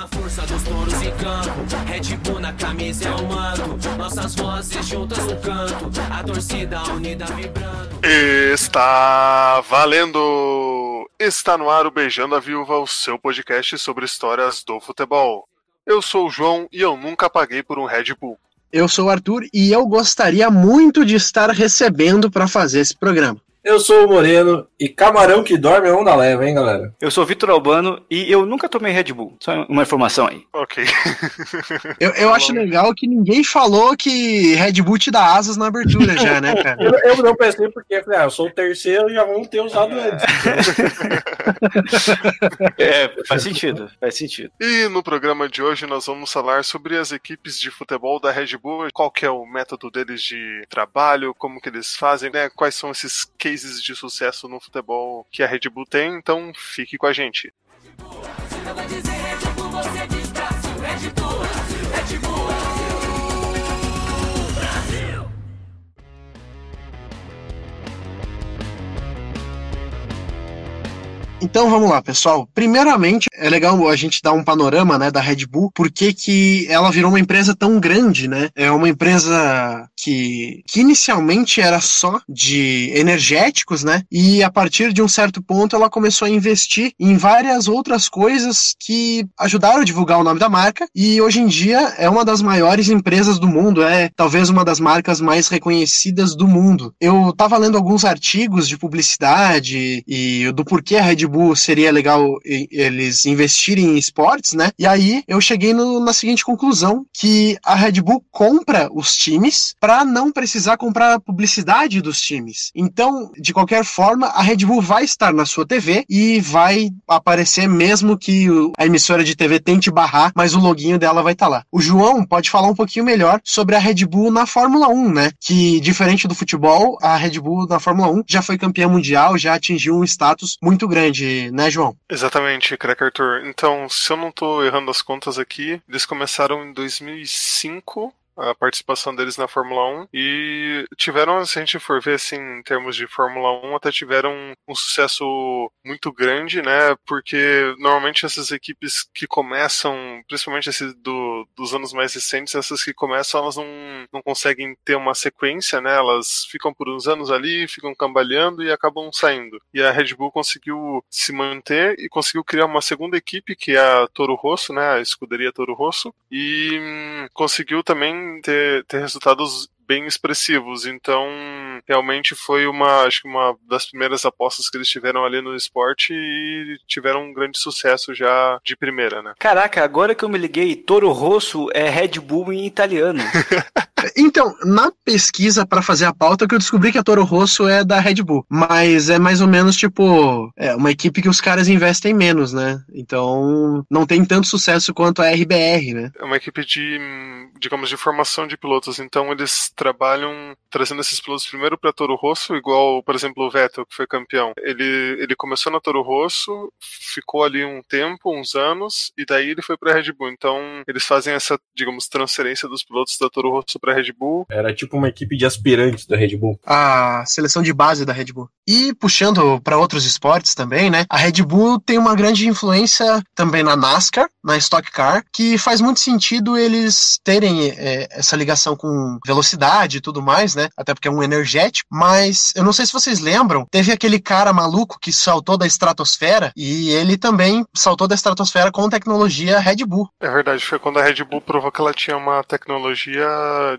a força dos touros em campo. Red Bull na camisa é o manto. Nossas vozes juntas no canto. A torcida unida vibrando. Está valendo! Está no ar o Beijando a Viúva, o seu podcast sobre histórias do futebol. Eu sou o João e eu nunca paguei por um Red Bull. Eu sou o Arthur e eu gostaria muito de estar recebendo para fazer esse programa. Eu sou o Moreno e camarão que dorme é onda leva, hein, galera? Eu sou o Vitor Albano e eu nunca tomei Red Bull. Só uma informação aí. Ok. Eu, eu acho legal que ninguém falou que Red Bull te dá asas na abertura já, né, cara? Eu, eu não pensei porque eu falei, ah, eu sou o terceiro e já vamos ter usado antes. É, faz sentido, faz sentido. E no programa de hoje nós vamos falar sobre as equipes de futebol da Red Bull, qual que é o método deles de trabalho, como que eles fazem, né? Quais são esses cases de sucesso no futebol que a Red Bull tem, então fique com a gente. Você vai dizer Red Bull, você. Red Bull, Red Bull. Então vamos lá, pessoal. Primeiramente, é legal a gente dar um panorama, né, da Red Bull, porque que ela virou uma empresa tão grande, né? É uma empresa que, que inicialmente era só de energéticos, né? E a partir de um certo ponto ela começou a investir em várias outras coisas que ajudaram a divulgar o nome da marca e hoje em dia é uma das maiores empresas do mundo, é talvez uma das marcas mais reconhecidas do mundo. Eu tava lendo alguns artigos de publicidade e do porquê a Red Bull seria legal eles investirem em esportes, né? E aí eu cheguei no- na seguinte conclusão que a Red Bull compra os times para não precisar comprar a publicidade dos times. Então, de qualquer forma, a Red Bull vai estar na sua TV e vai aparecer mesmo que a emissora de TV tente barrar, mas o loginho dela vai estar lá. O João pode falar um pouquinho melhor sobre a Red Bull na Fórmula 1, né? Que diferente do futebol, a Red Bull na Fórmula 1 já foi campeã mundial, já atingiu um status muito grande, né, João? Exatamente, crack Arthur. Então, se eu não tô errando as contas aqui, eles começaram em 2005 a participação deles na Fórmula 1 e tiveram, se a gente for ver assim, em termos de Fórmula 1, até tiveram um sucesso muito grande, né? Porque normalmente essas equipes que começam, principalmente esse do, dos anos mais recentes, essas que começam, elas não, não conseguem ter uma sequência, né? Elas ficam por uns anos ali, ficam cambaleando e acabam saindo. E a Red Bull conseguiu se manter e conseguiu criar uma segunda equipe, que é a Toro Rosso, né? A escuderia Toro Rosso, e hum, conseguiu também ter, ter resultados bem expressivos. Então, realmente foi uma, acho que uma das primeiras apostas que eles tiveram ali no esporte e tiveram um grande sucesso já de primeira, né? Caraca, agora que eu me liguei, Toro Rosso é Red Bull em italiano. Então, na pesquisa para fazer a pauta, que eu descobri que a Toro Rosso é da Red Bull, mas é mais ou menos tipo é uma equipe que os caras investem menos, né? Então, não tem tanto sucesso quanto a RBR, né? É uma equipe de, digamos, de formação de pilotos. Então, eles trabalham trazendo esses pilotos primeiro para Toro Rosso, igual, por exemplo, o Vettel, que foi campeão. Ele, ele começou na Toro Rosso, ficou ali um tempo, uns anos, e daí ele foi para Red Bull. Então, eles fazem essa, digamos, transferência dos pilotos da Toro Rosso para Red Bull. Era tipo uma equipe de aspirantes da Red Bull. A seleção de base da Red Bull. E puxando para outros esportes também, né? A Red Bull tem uma grande influência também na NASCAR, na Stock Car, que faz muito sentido eles terem é, essa ligação com velocidade e tudo mais, né? Até porque é um energético. Mas eu não sei se vocês lembram, teve aquele cara maluco que saltou da estratosfera e ele também saltou da estratosfera com tecnologia Red Bull. É verdade, foi quando a Red Bull provou que ela tinha uma tecnologia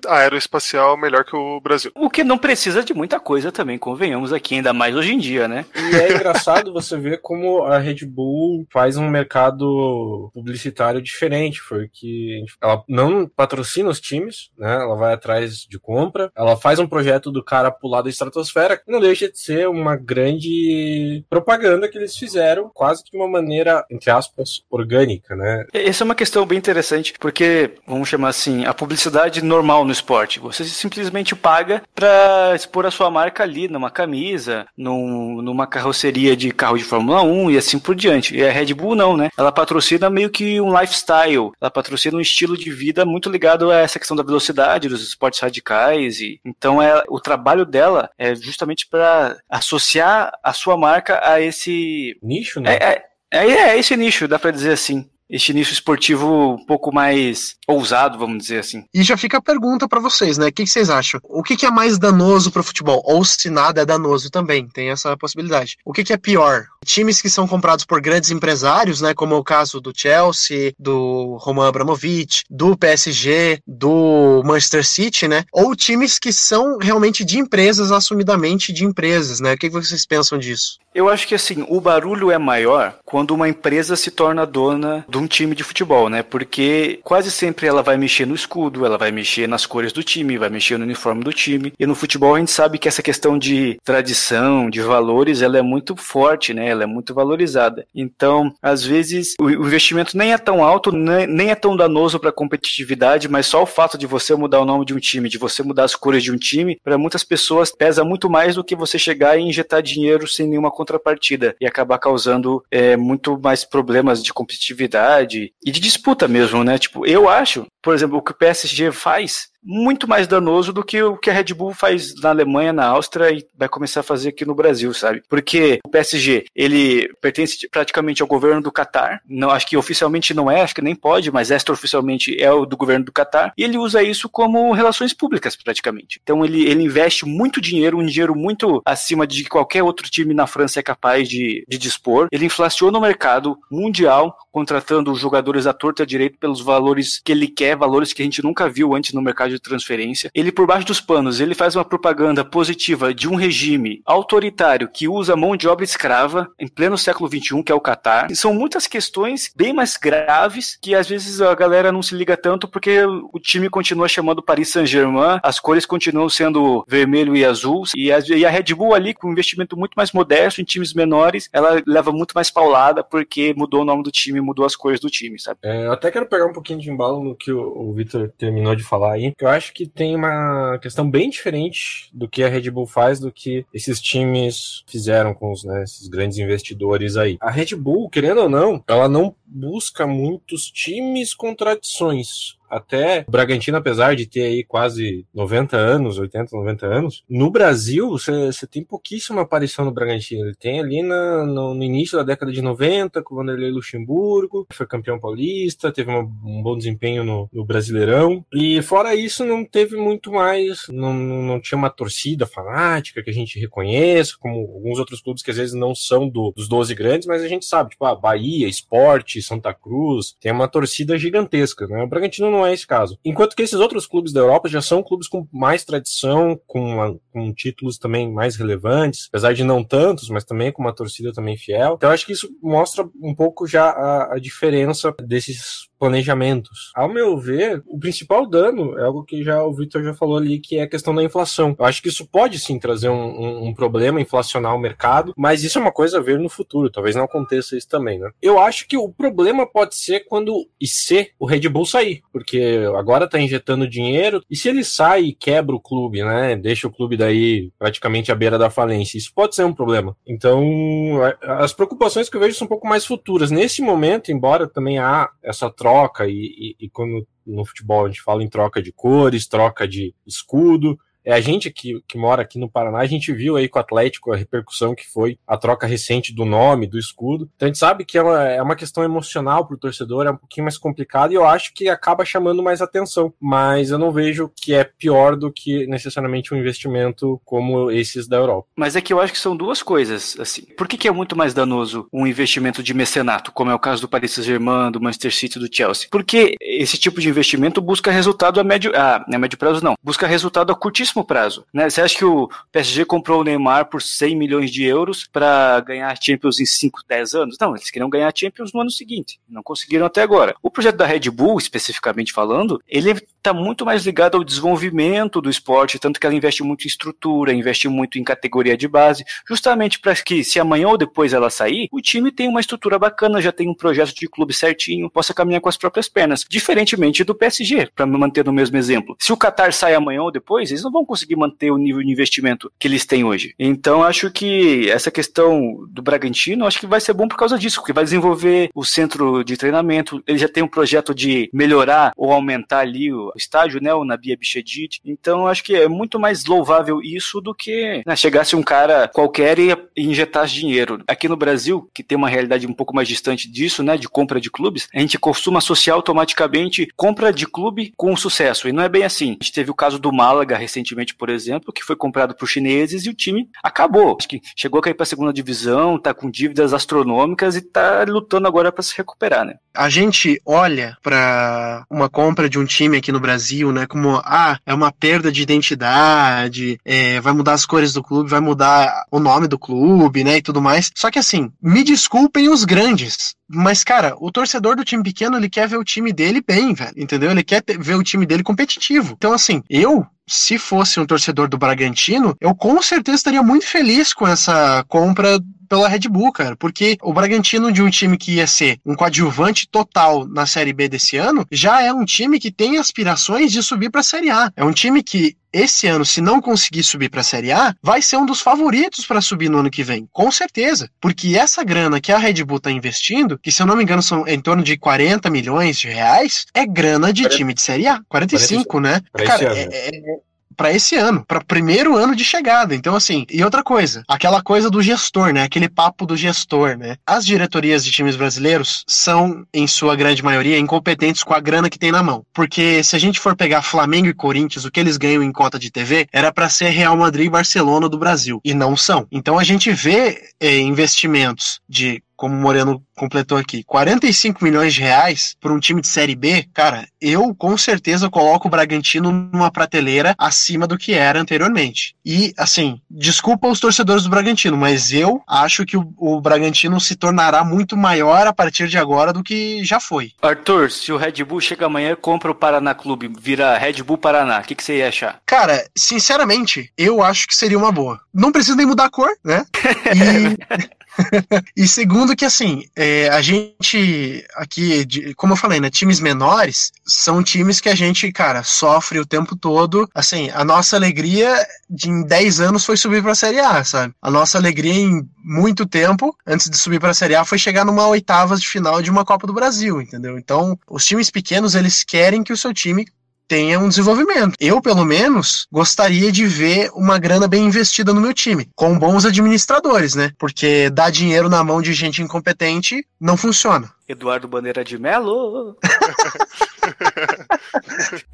aeroespacial melhor que o Brasil. O que não precisa de muita coisa também, convenhamos aqui, ainda mais hoje em dia, né? E é engraçado você ver como a Red Bull faz um mercado publicitário diferente. Foi que ela não patrocina os times, né? Ela vai atrás de compra, ela faz um projeto do cara pular da estratosfera, que não deixa de ser uma grande propaganda que eles fizeram, quase que de uma maneira, entre aspas, orgânica, né? Essa é uma questão bem interessante, porque, vamos chamar assim, a publicidade normal no esporte. Você simplesmente paga pra expor a sua marca ali, numa camisa, num- numa carroceria de carro de Fórmula 1 e assim por diante. E a Red Bull não, né? Ela patrocina meio que um lifestyle, ela patrocina um estilo de vida muito ligado a essa questão da velocidade, dos esportes radicais. E, então, é, o trabalho dela é justamente para associar a sua marca a esse Nicho, né? é, é, é, é esse nicho, dá pra dizer assim. Este nicho esportivo um pouco mais ousado, vamos dizer assim. E já fica a pergunta para vocês, né? O que, vocês acham? O que, é mais danoso para o futebol? Ou se nada é danoso também, tem essa possibilidade. O que, é pior? Times que são comprados por grandes empresários, né? Como é o caso do Chelsea, do Roman Abramovich, do PSG, do Manchester City, né? Ou times que são realmente de empresas, assumidamente de empresas, né? O que vocês pensam disso? Eu acho que assim, o barulho é maior quando uma empresa se torna dona de um time de futebol, né? Porque quase sempre ela vai mexer no escudo, ela vai mexer nas cores do time, vai mexer no uniforme do time. E no futebol a gente sabe que essa questão de tradição, de valores, ela é muito forte, né? Ela é muito valorizada. Então, às vezes, o investimento nem é tão alto, nem é tão danoso para a competitividade, mas só o fato de você mudar o nome de um time, de você mudar as cores de um time, para muitas pessoas pesa muito mais do que você chegar e injetar dinheiro sem nenhuma contrapartida e acabar causando é, muito mais problemas de competitividade e de disputa mesmo, né? Tipo, eu acho, por exemplo, o que o PSG faz muito mais danoso do que o que a Red Bull faz na Alemanha, na Áustria e vai começar a fazer aqui no Brasil, sabe? Porque o PSG, ele pertence praticamente ao governo do Catar. Não, acho que oficialmente não é, acho que nem pode, mas extraoficialmente é o do governo do Catar. E ele usa isso como relações públicas, praticamente. Então ele, ele investe muito dinheiro, um dinheiro muito acima de qualquer outro time na França é capaz de, de dispor. Ele inflaciona o mercado mundial, contratando jogadores à torta à direita pelos valores que ele quer, valores que a gente nunca viu antes no mercado de transferência. Ele, por baixo dos panos, ele faz uma propaganda positiva de um regime autoritário que usa mão de obra escrava em pleno século XXI, que é o Catar. são muitas questões bem mais graves que às vezes a galera não se liga tanto porque o time continua chamando Paris Saint-Germain, as cores continuam sendo vermelho e azul, e a Red Bull ali, com um investimento muito mais modesto em times menores, ela leva muito mais paulada porque mudou o nome do time, mudou as cores do time, sabe? É, eu até quero pegar um pouquinho de embalo no que o, o Victor terminou de falar aí, eu acho que tem uma questão bem diferente do que a Red Bull faz do que esses times fizeram com os, né, esses grandes investidores aí. A Red Bull, querendo ou não, ela não busca muitos times com tradições até o Bragantino, apesar de ter aí quase 90 anos, 80, 90 anos, no Brasil você tem pouquíssima aparição no Bragantino. Ele tem ali na, no, no, início da década de 90, com o Vanderlei Luxemburgo, foi campeão paulista, teve uma, um bom desempenho no, no, Brasileirão. E fora isso, não teve muito mais, não, não tinha uma torcida fanática que a gente reconheça, como alguns outros clubes que às vezes não são do, dos 12 grandes, mas a gente sabe, tipo, a Bahia, Esporte, Santa Cruz, tem uma torcida gigantesca, né? O Bragantino não é esse caso. Enquanto que esses outros clubes da Europa já são clubes com mais tradição, com, uma, com títulos também mais relevantes, apesar de não tantos, mas também com uma torcida também fiel. Então acho que isso mostra um pouco já a, a diferença desses planejamentos. Ao meu ver, o principal dano é algo que já o Victor já falou ali, que é a questão da inflação. Eu acho que isso pode sim trazer um, um, um, problema, inflacionar o mercado, mas isso é uma coisa a ver no futuro. Talvez não aconteça isso também, né? Eu acho que o problema pode ser quando e se o Red Bull sair, porque agora tá injetando dinheiro e se ele sai e quebra o clube, né? Deixa o clube daí praticamente à beira da falência. Isso pode ser um problema. Então, as preocupações que eu vejo são um pouco mais futuras. Nesse momento, embora também há essa troca troca, e, e, e quando no futebol a gente fala em troca de cores, troca de escudo, é, a gente que, que mora aqui no Paraná, a gente viu aí com o Atlético a repercussão que foi a troca recente do nome, do escudo. Então a gente sabe que é uma, é uma questão emocional para o torcedor, é um pouquinho mais complicado e eu acho que acaba chamando mais atenção. Mas eu não vejo que é pior do que necessariamente um investimento como esses da Europa. Mas é que eu acho que são duas coisas. Assim. Por que, que é muito mais danoso um investimento de mecenato, como é o caso do Paris Saint-Germain, do Manchester City, do Chelsea? Porque esse tipo de investimento busca resultado a médio, a, a médio prazo, não. Busca resultado a curtíssimo curtíssimo prazo. Né? Você acha que o PSG comprou o Neymar por 100 milhões de euros para ganhar Champions em 5, 10 anos? Não, eles queriam ganhar Champions no ano seguinte. Não conseguiram até agora. O projeto da Red Bull, especificamente falando, ele está muito mais ligado ao desenvolvimento do esporte, tanto que ela investe muito em estrutura, investe muito em categoria de base, justamente para que se amanhã ou depois ela sair, o time tem uma estrutura bacana, já tem um projeto de clube certinho, possa caminhar com as próprias pernas. Diferentemente do PSG, para manter no mesmo exemplo. Se o Qatar sai amanhã ou depois, eles não vão vão conseguir manter o nível de investimento que eles têm hoje. Então, acho que essa questão do Bragantino, acho que vai ser bom por causa disso, porque vai desenvolver o centro de treinamento, ele já tem um projeto de melhorar ou aumentar ali o estádio, né, o Nabi Abichedid. Então, acho que é muito mais louvável isso do que né, chegasse um cara qualquer e injetasse dinheiro. Aqui no Brasil, que tem uma realidade um pouco mais distante disso, né, de compra de clubes, a gente costuma associar automaticamente compra de clube com sucesso. E não é bem assim. A gente teve o caso do Málaga recentemente, por exemplo, que foi comprado por chineses e o time acabou. Acho que chegou a cair para a segunda divisão, tá com dívidas astronômicas e tá lutando agora para se recuperar, né? A gente olha para uma compra de um time aqui no Brasil, né, como ah, é uma perda de identidade, é, vai mudar as cores do clube, vai mudar o nome do clube, né, e tudo mais. Só que assim, me desculpem os grandes, mas, cara, o torcedor do time pequeno, ele quer ver o time dele bem, velho. Entendeu? Ele quer ver o time dele competitivo. Então, assim, eu, se fosse um torcedor do Bragantino, eu com certeza estaria muito feliz com essa compra pela Red Bull, cara, porque o Bragantino de um time que ia ser um coadjuvante total na Série B desse ano, já é um time que tem aspirações de subir para a Série A. É um time que esse ano, se não conseguir subir para a Série A, vai ser um dos favoritos para subir no ano que vem, com certeza. Porque essa grana que a Red Bull está investindo, que se eu não me engano são em torno de 40 milhões de reais, é grana de 40, time de Série A. 45, 45 né? Cara, é, é, para esse ano, para primeiro ano de chegada. Então, assim, e outra coisa, aquela coisa do gestor, né? Aquele papo do gestor, né? As diretorias de times brasileiros são, em sua grande maioria, incompetentes com a grana que tem na mão. Porque se a gente for pegar Flamengo e Corinthians, o que eles ganham em cota de TV era para ser Real Madrid e Barcelona do Brasil. E não são. Então a gente vê eh, investimentos de como o Moreno completou aqui, 45 milhões de reais para um time de Série B, cara, eu com certeza coloco o Bragantino numa prateleira acima do que era anteriormente. E, assim, desculpa os torcedores do Bragantino, mas eu acho que o, o Bragantino se tornará muito maior a partir de agora do que já foi. Arthur, se o Red Bull chega amanhã compra o Paraná Clube, vira Red Bull Paraná, o que, que você ia achar? Cara, sinceramente, eu acho que seria uma boa. Não precisa nem mudar a cor, né? E... e segundo que assim, é, a gente aqui, de, como eu falei, né, times menores são times que a gente, cara, sofre o tempo todo. Assim, a nossa alegria de em 10 anos foi subir para a Série A, sabe? A nossa alegria em muito tempo antes de subir para a Série A foi chegar numa oitavas de final de uma Copa do Brasil, entendeu? Então, os times pequenos, eles querem que o seu time tenha um desenvolvimento. Eu, pelo menos, gostaria de ver uma grana bem investida no meu time, com bons administradores, né? Porque dar dinheiro na mão de gente incompetente não funciona. Eduardo Bandeira de Melo.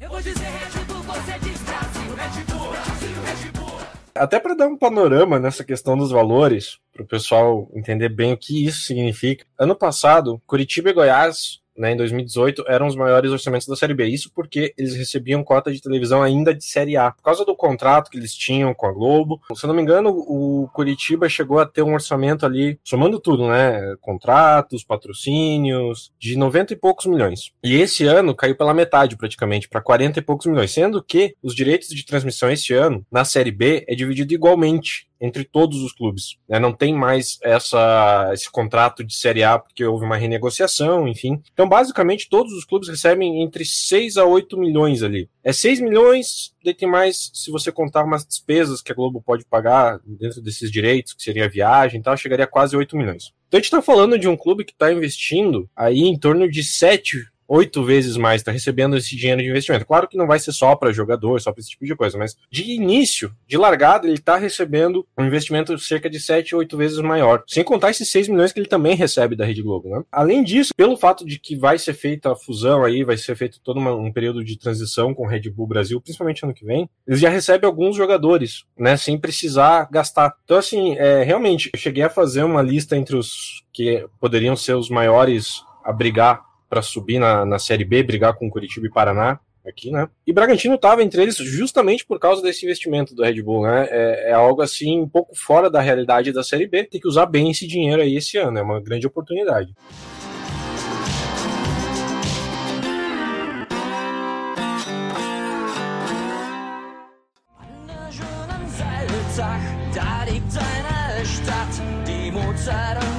Eu vou dizer Red Bull, você diz Brasil, Red Bull, Brasil, Red Bull. Até para dar um panorama nessa questão dos valores, para o pessoal entender bem o que isso significa. Ano passado, Curitiba e Goiás né, em 2018, eram os maiores orçamentos da Série B. Isso porque eles recebiam cota de televisão ainda de Série A. Por causa do contrato que eles tinham com a Globo, se eu não me engano, o Curitiba chegou a ter um orçamento ali, somando tudo, né? Contratos, patrocínios, de 90 e poucos milhões. E esse ano caiu pela metade, praticamente, para 40 e poucos milhões. Sendo que os direitos de transmissão esse ano, na Série B, é dividido igualmente entre todos os clubes. Né? Não tem mais essa, esse contrato de Série A porque houve uma renegociação, enfim. Então, basicamente, todos os clubes recebem entre 6 a 8 milhões ali. É 6 milhões, daí tem mais, se você contar umas despesas que a Globo pode pagar dentro desses direitos, que seria a viagem e tal, chegaria a quase 8 milhões. Então a gente está falando de um clube que está investindo aí em torno de 7 oito vezes mais, está recebendo esse dinheiro de investimento. Claro que não vai ser só para jogador, só para esse tipo de coisa, mas de início, de largada, ele está recebendo um investimento cerca de sete, oito vezes maior. Sem contar esses 6 milhões que ele também recebe da Rede Globo, né? Além disso, pelo fato de que vai ser feita a fusão aí, vai ser feito todo uma, um período de transição com Red Bull Brasil, principalmente ano que vem, eles já recebem alguns jogadores, né? Sem precisar gastar. Então, assim, é, realmente, eu cheguei a fazer uma lista entre os que poderiam ser os maiores a brigar para subir na, na Série B, brigar com Curitiba e Paraná aqui, né? E Bragantino estava entre eles justamente por causa desse investimento do Red Bull, né? É, é, algo assim um pouco fora da realidade da Série B. Tem que usar bem esse dinheiro aí esse ano, é uma grande oportunidade. Da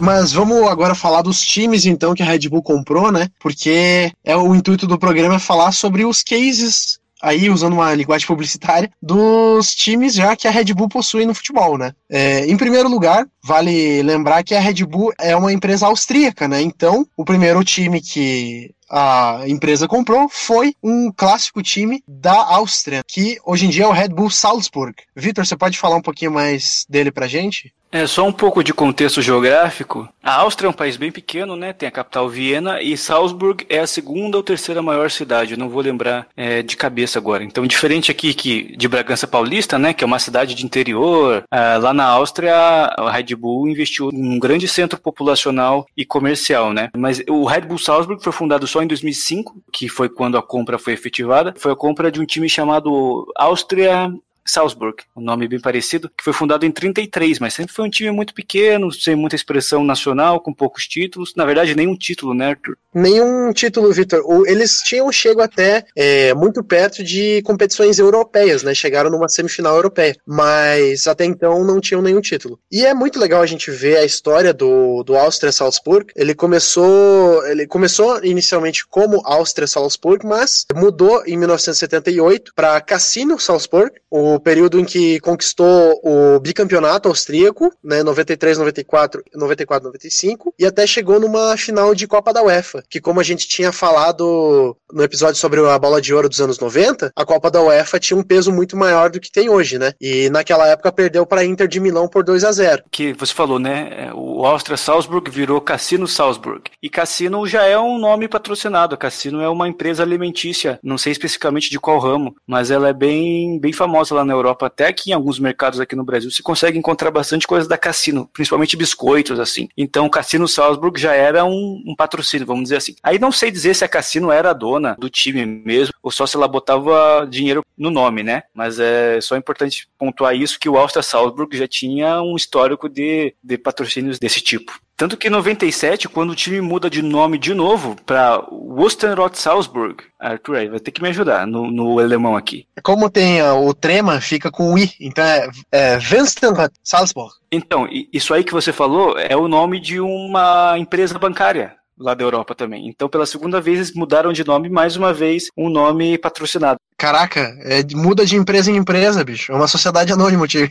mas vamos agora falar dos times, então, que a Red Bull comprou, né? Porque é o intuito do programa é falar sobre os cases aí usando uma linguagem publicitária, dos times já que a Red Bull possui no futebol, né? É, em primeiro lugar, vale lembrar que a Red Bull é uma empresa austríaca, né? Então, o primeiro time que a empresa comprou foi um clássico time da Áustria, que hoje em dia é o Red Bull Salzburg. Vitor, você pode falar um pouquinho mais dele pra gente? É, só um pouco de contexto geográfico. A Áustria é um país bem pequeno, né? Tem a capital Viena e Salzburg é a segunda ou terceira maior cidade. Eu não vou lembrar é, de cabeça agora. Então, diferente aqui que de Bragança Paulista, né? Que é uma cidade de interior. É, lá na Áustria, a Red Bull investiu num grande centro populacional e comercial, né? Mas o Red Bull Salzburg foi fundado só em 2005, que foi quando a compra foi efetivada. Foi a compra de um time chamado Áustria Salzburg, um nome bem parecido, que foi fundado em 33, mas sempre foi um time muito pequeno, sem muita expressão nacional, com poucos títulos. Na verdade, nenhum título, né, Arthur? Nenhum título, Vitor. Eles tinham chego até é, muito perto de competições europeias, né? Chegaram numa semifinal europeia, mas até então não tinham nenhum título. E é muito legal a gente ver a história do, do Austria Salzburg. Ele começou, ele começou inicialmente como Austria Salzburg, mas mudou em 1978 para Cassino Salzburg, o período em que conquistou o bicampeonato austríaco, né, 93, 94, 94, 95, e até chegou numa final de Copa da UEFA, que como a gente tinha falado no episódio sobre a bola de ouro dos anos 90, a Copa da UEFA tinha um peso muito maior do que tem hoje, né? E naquela época perdeu para Inter de Milão por 2 a 0. Que você falou, né? O Austria Salzburg virou Cassino Salzburg. E Cassino já é um nome patrocinado. Cassino é uma empresa alimentícia, não sei especificamente de qual ramo, mas ela é bem bem famosa lá na Europa, até aqui em alguns mercados aqui no Brasil, se consegue encontrar bastante coisa da Cassino, principalmente biscoitos, assim. Então, o Cassino Salzburg já era um, um, patrocínio, vamos dizer assim. Aí não sei dizer se a Cassino era a dona do time mesmo, ou só se ela botava dinheiro no nome, né? Mas é só importante pontuar isso, que o Austria Salzburg já tinha um histórico de, de patrocínios desse tipo. Tanto que em 97, quando o time muda de nome de novo para Wustenrot Salzburg, Arthur aí vai ter que me ajudar no, no alemão aqui. Como tem uh, o trema, fica com o I, então é, é Wustenrot Salzburg. Então, isso aí que você falou é o nome de uma empresa bancária lá da Europa também. Então, pela segunda vez, eles mudaram de nome, mais uma vez, um nome patrocinado. Caraca, é, muda de empresa em empresa, bicho. É uma sociedade anônima, time.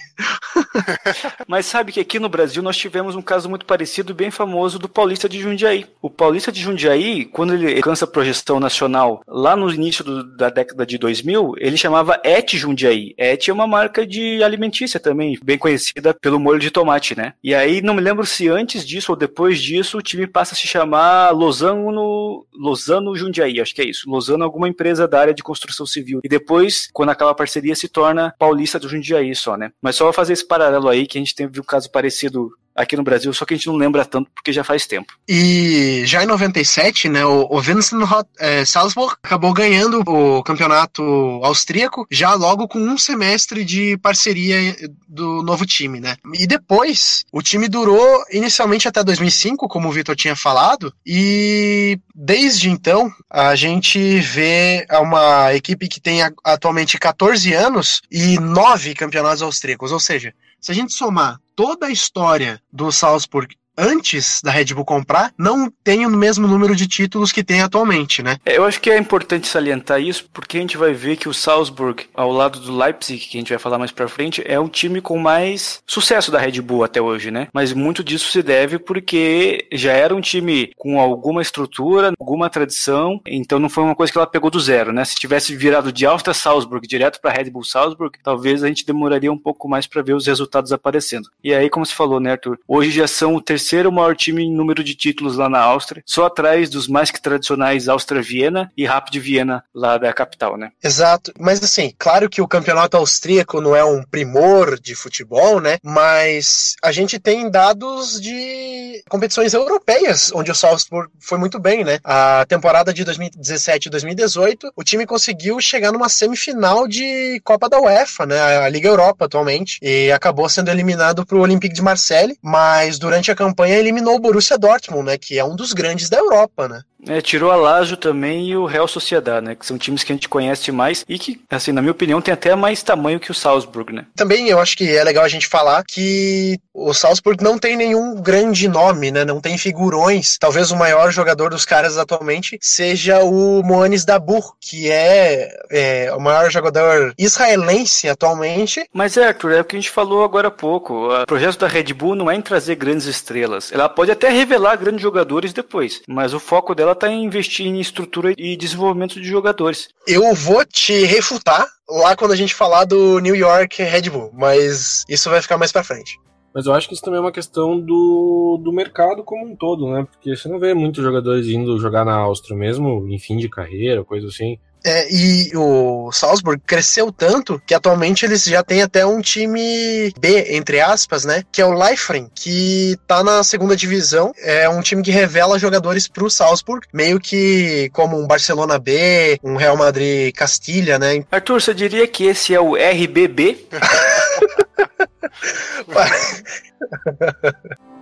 Mas sabe que aqui no Brasil nós tivemos um caso muito parecido, bem famoso, do Paulista de Jundiaí. O Paulista de Jundiaí, quando ele alcança a projeção nacional lá no início do, da década de 2000, ele chamava Et Jundiaí. Et é uma marca de alimentícia também, bem conhecida pelo molho de tomate, né? E aí, não me lembro se antes disso ou depois disso, o time passa a se chamar Lozano, Lozano Jundiaí, acho que é isso. Lozano é alguma empresa da área de construção civil e depois, quando acaba a parceria, se torna paulista do Jundiaí só, né? Mas só fazer esse paralelo aí, que a gente teve um caso parecido aqui no Brasil, só que a gente não lembra tanto porque já faz tempo. E já em 97, né, o, o Vincent é, Salzburg acabou ganhando o campeonato austríaco já logo com um semestre de parceria do novo time, né? E depois, o time durou inicialmente até 2005, como o Vitor tinha falado, e desde então a gente vê uma equipe que tem atualmente 14 anos e nove campeonatos austríacos, ou seja, se a gente somar toda a história do Salzburg antes da Red Bull comprar, não tem o mesmo número de títulos que tem atualmente, né? É, eu acho que é importante salientar isso, porque a gente vai ver que o Salzburg, ao lado do Leipzig, que a gente vai falar mais pra frente, é um time com mais sucesso da Red Bull até hoje, né? Mas muito disso se deve porque já era um time com alguma estrutura, alguma tradição, então não foi uma coisa que ela pegou do zero, né? Se tivesse virado de Austria Salzburg direto para Red Bull Salzburg, talvez a gente demoraria um pouco mais para ver os resultados aparecendo. E aí, como você falou, né, Arthur? Hoje já são o terceiro terceiro maior time em número de títulos lá na Áustria, só atrás dos mais que tradicionais Áustria-Viena e Rapid Viena lá da capital, né? Exato, mas assim, claro que o campeonato austríaco não é um primor de futebol, né? Mas a gente tem dados de competições europeias, onde o Salzburg foi muito bem, né? A temporada de 2017 e 2018, o time conseguiu chegar numa semifinal de Copa da UEFA, né? A Liga Europa atualmente, e acabou sendo eliminado para o Olympique de Marseille, mas durante a campanha campanha eliminou o Borussia Dortmund, né, que é um dos grandes da Europa, né? É, tirou a Lazio também e o Real Sociedad, né? Que são times que a gente conhece mais e que, assim, na minha opinião, tem até mais tamanho que o Salzburg, né? Também eu acho que é legal a gente falar que o Salzburg não tem nenhum grande nome, né? Não tem figurões. Talvez o maior jogador dos caras atualmente seja o Moanis Dabur, que é, é, o maior jogador israelense atualmente. Mas é, Arthur, é o que a gente falou agora há pouco. O projeto da Red Bull não é em trazer grandes estrelas. Ela pode até revelar grandes jogadores depois, mas o foco dela está em investir em estrutura e desenvolvimento de jogadores. Eu vou te refutar lá quando a gente falar do New York Red Bull, mas isso vai ficar mais para frente. Mas eu acho que isso também é uma questão do, do mercado como um todo, né? Porque você não vê muitos jogadores indo jogar na Áustria mesmo, em fim de carreira, coisa assim. É, e o Salzburg cresceu tanto que atualmente eles já têm até um time B, entre aspas, né? Que é o Leifren, que tá na segunda divisão. É um time que revela jogadores pro Salzburg, meio que como um Barcelona B, um Real Madrid Castilha, né? Arthur, você diria que esse é o RBB?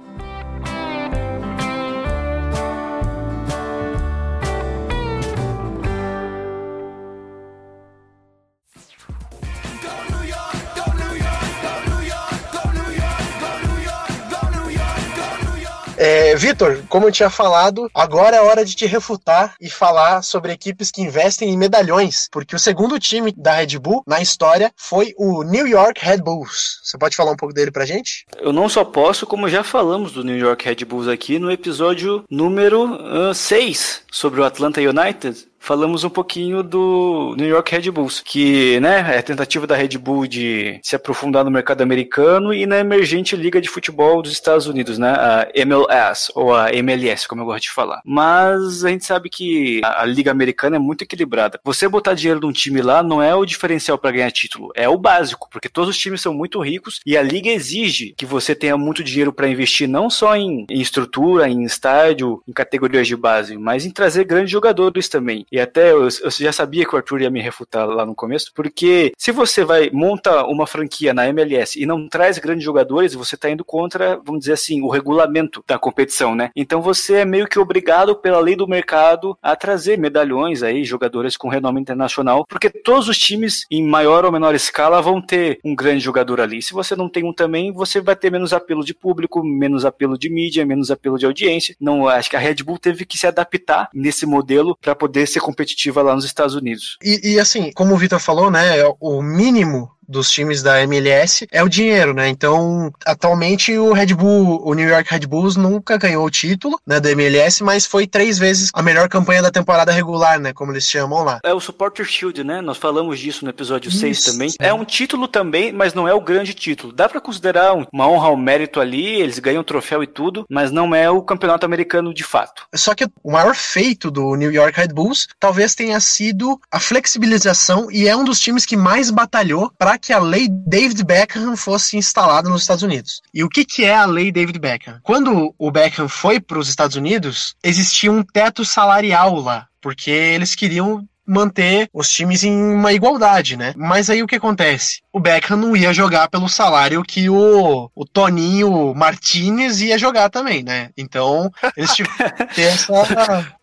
É, Vitor, como eu tinha falado, agora é hora de te refutar e falar sobre equipes que investem em medalhões, porque o segundo time da Red Bull na história foi o New York Red Bulls. Você pode falar um pouco dele pra gente? Eu não só posso, como já falamos do New York Red Bulls aqui no episódio número 6 uh, sobre o Atlanta United falamos um pouquinho do New York Red Bulls, que né, é a tentativa da Red Bull de se aprofundar no mercado americano e na emergente liga de futebol dos Estados Unidos, né, a MLS ou a MLS, como eu gosto de falar. Mas a gente sabe que a, a liga americana é muito equilibrada. Você botar dinheiro num time lá não é o diferencial para ganhar título, é o básico, porque todos os times são muito ricos e a liga exige que você tenha muito dinheiro para investir não só em, em estrutura, em estádio, em categorias de base, mas em trazer grandes jogadores também. E até eu, eu, já sabia que o Arthur ia me refutar lá no começo, porque se você vai monta uma franquia na MLS e não traz grandes jogadores, você está indo contra, vamos dizer assim, o regulamento da competição, né? Então você é meio que obrigado pela lei do mercado a trazer medalhões aí, jogadores com renome internacional, porque todos os times, em maior ou menor escala, vão ter um grande jogador ali. Se você não tem um também, você vai ter menos apelo de público, menos apelo de mídia, menos apelo de audiência. Não, acho que a Red Bull teve que se adaptar nesse modelo para poder ser competitiva lá nos Estados Unidos. E, e assim, como o Vitor falou, né, é o mínimo dos times da MLS é o dinheiro, né? Então, atualmente o Red Bull, o New York Red Bulls nunca ganhou o título, né, da MLS, mas foi três vezes a melhor campanha da temporada regular, né, como eles chamam lá. É o Supporter Shield, né? Nós falamos disso no episódio Isso, 6 também. É. é um título também, mas não é o grande título. Dá para considerar uma honra ao mérito ali, eles ganham troféu e tudo, mas não é o campeonato americano de fato. Só que o maior feito do New York Red Bulls talvez tenha sido a flexibilização e é um dos times que mais batalhou para que a lei David Beckham fosse instalada nos Estados Unidos. E o que, que é a lei David Beckham? Quando o Beckham foi para os Estados Unidos, existia um teto salarial lá, porque eles queriam manter os times em uma igualdade, né? Mas aí o que acontece? O Beckham não ia jogar pelo salário que o, o Toninho Martinez ia jogar também, né? Então, eles tiveram que ter essa.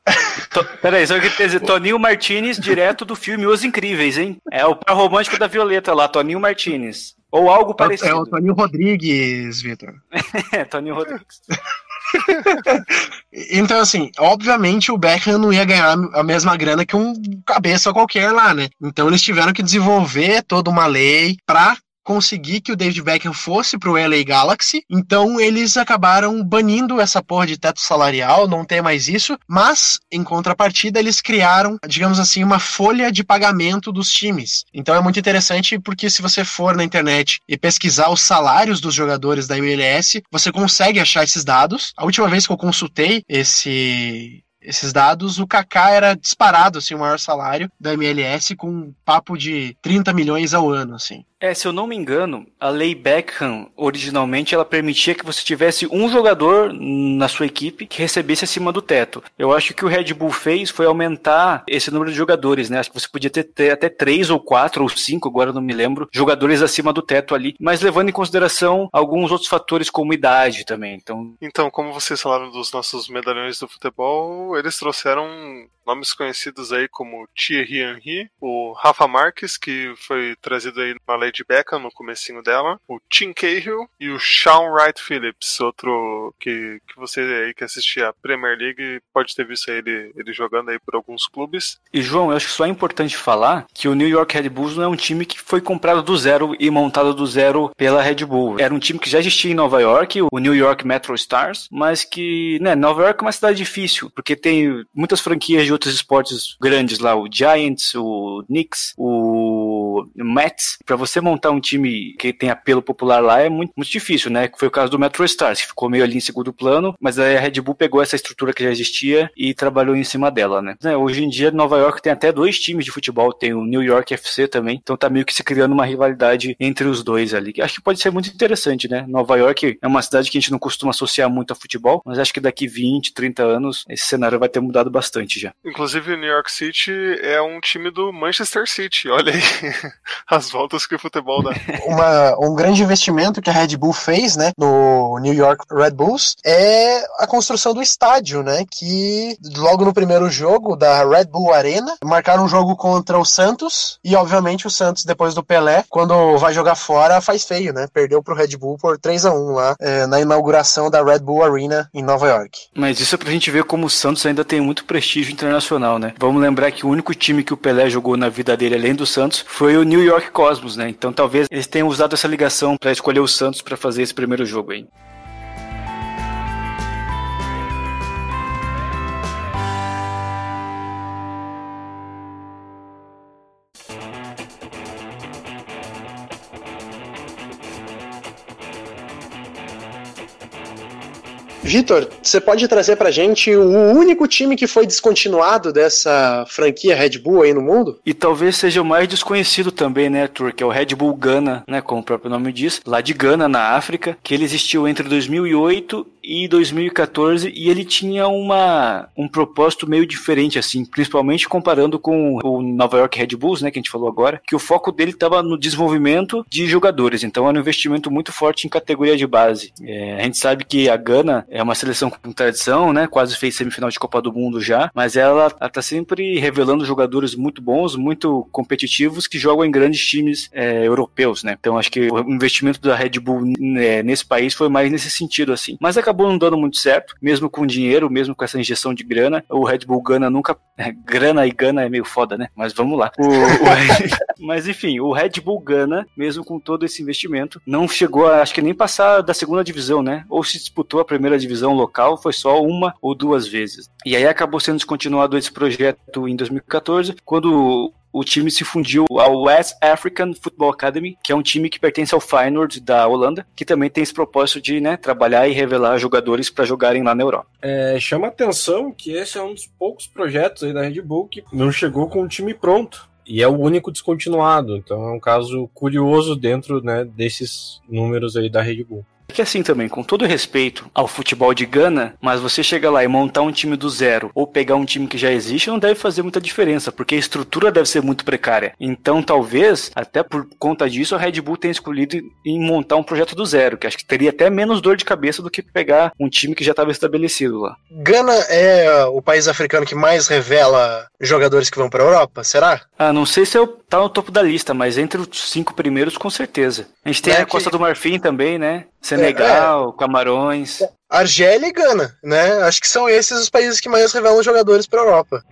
Peraí, só que dizer, Toninho Martinez, direto do filme Os Incríveis, hein? É o par romântico da Violeta lá, Toninho Martinez. Ou algo parecido. É o Toninho Rodrigues, Vitor. é, Toninho Rodrigues. então, assim, obviamente o Beckham não ia ganhar a mesma grana que um cabeça qualquer lá, né? Então eles tiveram que desenvolver toda uma lei para conseguir que o David Beckham fosse pro LA Galaxy, então eles acabaram banindo essa porra de teto salarial, não tem mais isso, mas em contrapartida eles criaram, digamos assim, uma folha de pagamento dos times. Então é muito interessante porque se você for na internet e pesquisar os salários dos jogadores da MLS, você consegue achar esses dados. A última vez que eu consultei esse esses dados, o Kaká era disparado assim, o maior salário da MLS com um papo de 30 milhões ao ano, assim. É, se eu não me engano, a lei Beckham, originalmente, ela permitia que você tivesse um jogador na sua equipe que recebesse acima do teto. Eu acho que o Red Bull fez foi aumentar esse número de jogadores, né? Acho que você podia ter, ter até três ou quatro ou cinco, agora não me lembro, jogadores acima do teto ali, mas levando em consideração alguns outros fatores como idade também. Então, Então, como vocês falaram dos nossos medalhões do futebol, eles trouxeram nomes conhecidos aí como Thierry Henry, o Rafa Marques, que foi trazido aí na Lady Beckham no comecinho dela, o Tim Cahill e o Sean Wright Phillips, outro que, que você aí que assistia a Premier League pode ter visto ele, ele jogando aí por alguns clubes. E João, eu acho que só é importante falar que o New York Red Bulls não é um time que foi comprado do zero e montado do zero pela Red Bull. Era um time que já existia em Nova York, o New York Metro Stars, mas que, né, Nova York é uma cidade difícil, porque tem muitas franquias de outros esportes grandes lá, o Giants, o Knicks, o Mets. Para você montar um time que tem apelo popular lá é muito, muito difícil, né? Foi o caso do Metro Stars, que ficou meio ali em segundo plano, mas aí a Red Bull pegou essa estrutura que já existia e trabalhou em cima dela, né? É, hoje em dia, Nova York tem até dois times de futebol, tem o New York FC também, então tá meio que se criando uma rivalidade entre os dois ali. que Acho que pode ser muito interessante, né? Nova York é uma cidade que a gente não costuma associar muito a futebol, mas acho que daqui 20, 30 anos esse cenário vai ter mudado bastante já. Inclusive, o New York City é um time do Manchester City. Olha aí as voltas que o futebol dá. Uma, um grande investimento que a Red Bull fez, né, no New York Red Bulls é a construção do estádio, né, que logo no primeiro jogo da Red Bull Arena, marcaram um jogo contra o Santos e obviamente o Santos depois do Pelé, quando vai jogar fora, faz feio, né, perdeu pro Red Bull por 3 a 1 lá é, na inauguração da Red Bull Arena em Nova York. Mas isso é pra gente ver como o Santos ainda tem muito prestígio internacional, né? Vamos lembrar que o único time que o Pelé jogou na vida dele, além do Santos, foi o New York Cosmos, né? Então talvez eles tenham usado essa ligação para escolher o Santos para fazer esse primeiro jogo aí. Vitor, você pode trazer pra gente o único time que foi descontinuado dessa franquia Red Bull aí no mundo? E talvez seja o mais desconhecido também, né, Arthur? Que é o Red Bull Ghana, né? Como o próprio nome diz, lá de Ghana, na África, que ele existiu entre 2008 e 2014 e ele tinha uma, um propósito meio diferente, assim, principalmente comparando com o Nova York Red Bulls, né, que a gente falou agora, que o foco dele estava no desenvolvimento de jogadores, então era um investimento muito forte em categoria de base. É, a gente sabe que a Ghana é uma seleção com tradição, né, quase fez semifinal de Copa do Mundo já, mas ela, ela tá sempre revelando jogadores muito bons, muito competitivos, que jogam em grandes times é, europeus, né, então acho que o investimento da Red Bull é, nesse país foi mais nesse sentido, assim, mas acabou não dando muito certo, mesmo com dinheiro, mesmo com essa injeção de grana. O Red Bull Gana nunca. grana e Gana é meio foda, né? Mas vamos lá. O, o... Mas enfim, o Red Bull Gana, mesmo com todo esse investimento, não chegou a, acho que nem passar da segunda divisão, né? Ou se disputou a primeira divisão local, foi só uma ou duas vezes. E aí acabou sendo descontinuado esse projeto em 2014, quando o time se fundiu ao West African Football Academy, que é um time que pertence ao Feyenoord da Holanda, que também tem esse propósito de né, trabalhar e revelar jogadores para jogarem lá na Europa. É, chama atenção que esse é um dos poucos projetos aí da Red Bull que não chegou com o time pronto. E é o único descontinuado, então é um caso curioso dentro né, desses números aí da Red Bull. Que assim também, com todo respeito ao futebol de Gana, mas você chegar lá e montar um time do zero ou pegar um time que já existe não deve fazer muita diferença, porque a estrutura deve ser muito precária. Então, talvez, até por conta disso, a Red Bull tenha escolhido em montar um projeto do zero, que acho que teria até menos dor de cabeça do que pegar um time que já estava estabelecido lá. Gana é o país africano que mais revela jogadores que vão para a Europa, será? Ah, não sei se eu tá no topo da lista, mas entre os cinco primeiros, com certeza. A gente tem é a Costa que... do Marfim também, né? Senegal, é, é. Camarões. Argélia e Gana, né? Acho que são esses os países que mais revelam jogadores para a Europa.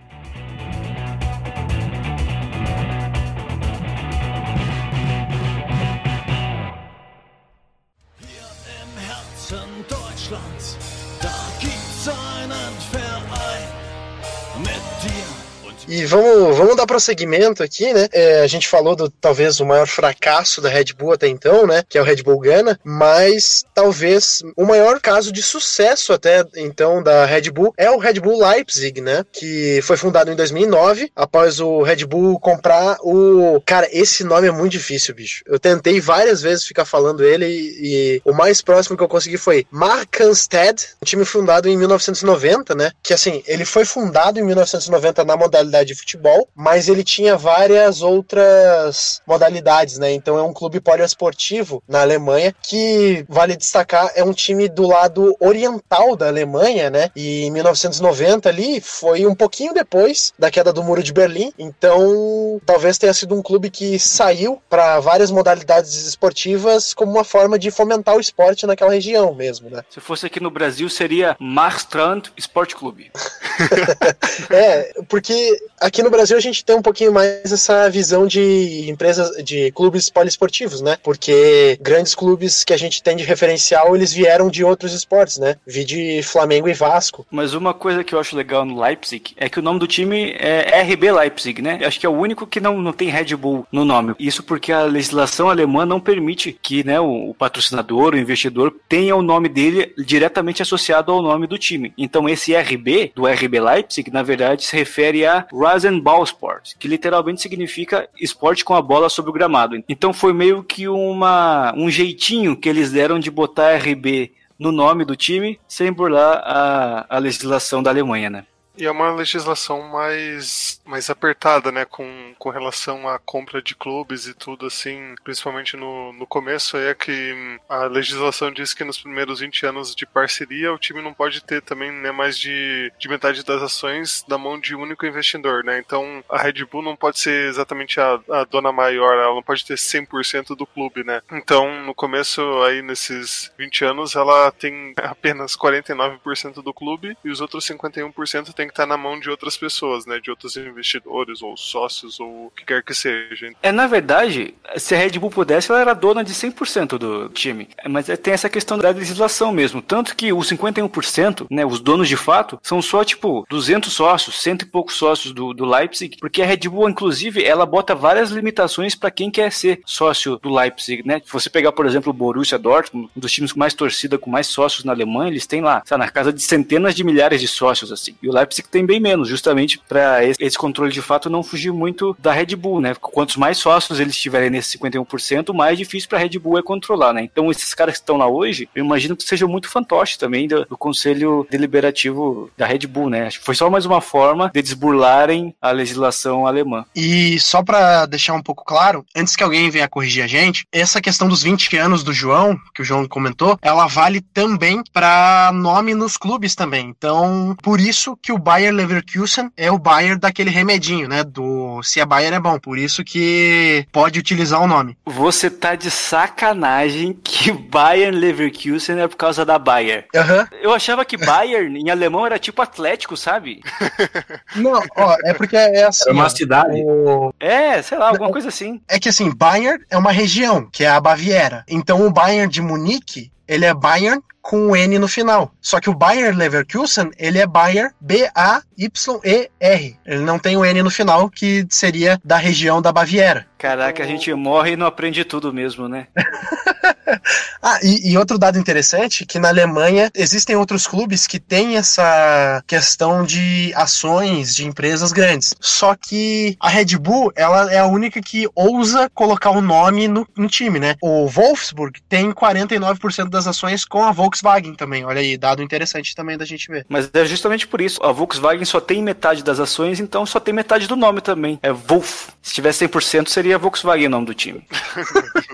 E vamos, vamos dar prosseguimento aqui, né? É, a gente falou do talvez o maior fracasso da Red Bull até então, né? Que é o Red Bull Ghana, mas talvez o maior caso de sucesso até então da Red Bull é o Red Bull Leipzig, né? Que foi fundado em 2009 após o Red Bull comprar o. Cara, esse nome é muito difícil, bicho. Eu tentei várias vezes ficar falando ele e, e o mais próximo que eu consegui foi Markanstead, um time fundado em 1990, né? Que assim, ele foi fundado em 1990 na modalidade de futebol, mas ele tinha várias outras modalidades, né? Então é um clube poliesportivo na Alemanha que vale destacar é um time do lado oriental da Alemanha, né? E em 1990 ali foi um pouquinho depois da queda do Muro de Berlim, então talvez tenha sido um clube que saiu para várias modalidades esportivas como uma forma de fomentar o esporte naquela região mesmo, né? Se fosse aqui no Brasil seria Marstrand Sport Clube. é, porque aqui no Brasil a gente tem um pouquinho mais essa visão de empresas, de clubes poliesportivos, né? Porque grandes clubes que a gente tem de referencial, eles vieram de outros esportes, né? Vi de Flamengo e Vasco. Mas uma coisa que eu acho legal no Leipzig é que o nome do time é RB Leipzig, né? Acho que é o único que não, não tem Red Bull no nome. Isso porque a legislação alemã não permite que né, o, o patrocinador, o investidor, tenha o nome dele diretamente associado ao nome do time. Então esse RB, do RB Leipzig, na verdade se refere a Rasenballsport, que literalmente significa esporte com a bola sobre o gramado. Então foi meio que uma, um jeitinho que eles deram de botar RB no nome do time sem burlar a, a legislação da Alemanha, né? E é uma legislação mais, mais apertada, né, com, com relação à compra de clubes e tudo assim, principalmente no, no começo, é que a legislação diz que nos primeiros 20 anos de parceria o time não pode ter também né, mais de, de metade das ações da mão de um único investidor, né, então a Red Bull não pode ser exatamente a, a dona maior, ela não pode ter 100% do clube, né, então no começo aí nesses 20 anos ela tem apenas 49% do clube e os outros 51% tem tem que estar na mão de outras pessoas, né? De outros investidores ou sócios ou o que quer que seja. É, na verdade, se a Red Bull pudesse, ela era dona de 100% do time. Mas é, tem essa questão da legislação mesmo. Tanto que os 51%, né, os donos de fato, são só tipo 200 sócios, cento e poucos sócios do, do Leipzig, porque a Red Bull, inclusive, ela bota várias limitações para quem quer ser sócio do Leipzig, né? Se você pegar, por exemplo, o Borussia Dortmund, um dos times com mais torcida, com mais sócios na Alemanha, eles têm lá, sabe, na casa de centenas de milhares de sócios, assim. E o Leipzig Leipzig tem bem menos, justamente para esse controle de fato não fugir muito da Red Bull, né? Quantos mais sócios eles tiverem nesse 51%, mais difícil para a Red Bull é controlar, né? Então esses caras que estão lá hoje, eu imagino que sejam muito fantoches também do, do conselho deliberativo da Red Bull, né? Acho que foi só mais uma forma de desburlarem a legislação alemã. E só para deixar um pouco claro, antes que alguém venha corrigir a gente, essa questão dos 20 anos do João, que o João comentou, ela vale também para nome nos clubes também. Então, por isso que o Bayer Leverkusen é o Bayer daquele remedinho, né? Do se é Bayer é bom. Por isso que pode utilizar o nome. Você tá de sacanagem que Bayern Leverkusen é por causa da Bayer. Uhum. Eu achava que Bayern em alemão era tipo Atlético, sabe? Não, ó, é porque é assim. É uma cidade. O... É, sei lá, alguma coisa assim. É que assim, Bayern é uma região, que é a Baviera. Então o Bayern de Munique ele é Bayern com o N no final. Só que o Bayer Leverkusen, ele é Bayer B-A-Y-E-R. Ele não tem o N no final, que seria da região da Baviera. Caraca, a gente morre e não aprende tudo mesmo, né? ah, e, e, outro dado interessante, que na Alemanha existem outros clubes que têm essa questão de ações de empresas grandes. Só que a Red Bull, ela é a única que ousa colocar o um nome no, no, time, né? O Wolfsburg tem 49% das ações com a Volkswagen também. Olha aí, dado interessante também da gente ver. Mas é justamente por isso. A Volkswagen só tem metade das ações, então só tem metade do nome também. É Wolf. Se tivesse 100%, seria Volkswagen o nome do time.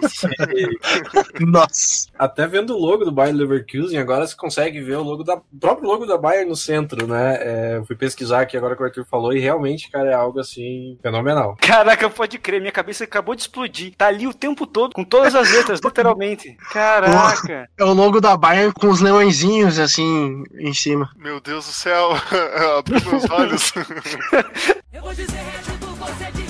Nossa. Até vendo o logo do Bayern Leverkusen, agora você consegue ver o logo da o próprio logo da Bayern no centro, né? É, fui pesquisar aqui agora que o Arthur falou e realmente, cara, é algo assim fenomenal. Caraca, pode crer, minha cabeça acabou de explodir. Tá ali o tempo todo, com todas as letras, literalmente. Caraca. É o logo da Bayern com os leõezinhos assim em cima. Meu Deus do céu, abriu meus olhos. Eu vou dizer Bull, você diz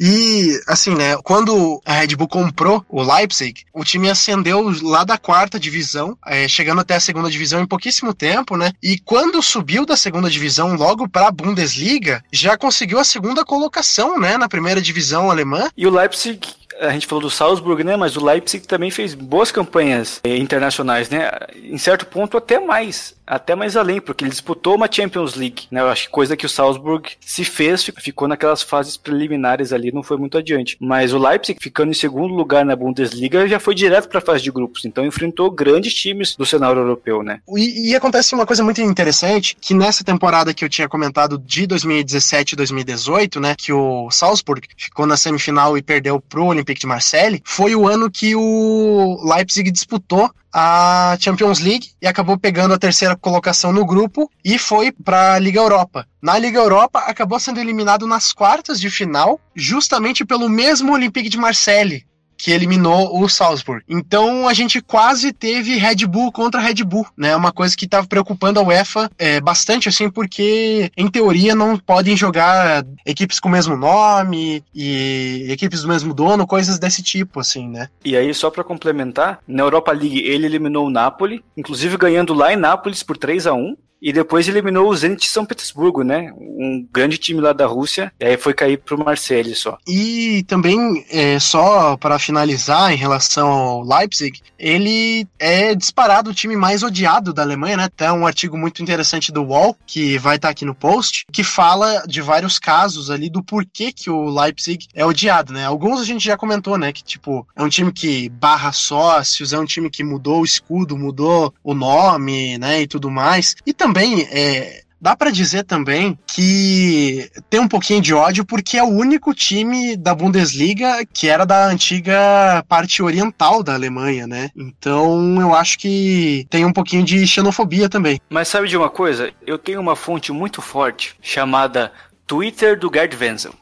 E, assim, né, quando a Red Bull comprou o Leipzig, o time ascendeu lá da quarta divisão, é, chegando até a segunda divisão em pouquíssimo tempo, né? E quando subiu da segunda divisão logo para a Bundesliga, já conseguiu a segunda colocação, né, na primeira divisão alemã. E o Leipzig a gente falou do Salzburg, né? Mas o Leipzig também fez boas campanhas eh, internacionais, né? Em certo ponto, até mais. Até mais além, porque ele disputou uma Champions League, né? Eu acho que coisa que o Salzburg se fez, ficou naquelas fases preliminares ali, não foi muito adiante. Mas o Leipzig, ficando em segundo lugar na Bundesliga, já foi direto para a fase de grupos. Então enfrentou grandes times do cenário europeu, né? E, e acontece uma coisa muito interessante, que nessa temporada que eu tinha comentado de 2017 e 2018, né? Que o Salzburg ficou na semifinal e perdeu pro Olympique de Marseille, foi o ano que o Leipzig disputou a Champions League e acabou pegando a terceira colocação no grupo e foi para a Liga Europa. Na Liga Europa, acabou sendo eliminado nas quartas de final, justamente pelo mesmo Olympique de Marseille, que eliminou o Salzburg. Então a gente quase teve Red Bull contra Red Bull, né? Uma coisa que estava preocupando a UEFA é, bastante, assim, porque em teoria não podem jogar equipes com o mesmo nome e equipes do mesmo dono, coisas desse tipo, assim, né? E aí, só para complementar, na Europa League ele eliminou o Napoli, inclusive ganhando lá em Nápoles por 3 a 1 e depois eliminou o Zenit São Petersburgo, né? Um grande time lá da Rússia. E aí foi cair pro Marseille só. E também, é, só para finalizar, em relação ao Leipzig, ele é disparado o time mais odiado da Alemanha, né? Tem um artigo muito interessante do UOL, que vai estar tá aqui no post, que fala de vários casos ali do porquê que o Leipzig é odiado, né? Alguns a gente já comentou, né? Que, tipo, é um time que barra sócios, é um time que mudou o escudo, mudou o nome, né? E tudo mais. E também também é, Dá para dizer também que tem um pouquinho de ódio porque é o único time da Bundesliga que era da antiga parte oriental da Alemanha, né? Então eu acho que tem um pouquinho de xenofobia também. Mas sabe de uma coisa? Eu tenho uma fonte muito forte chamada Twitter do Gerd Wenzel.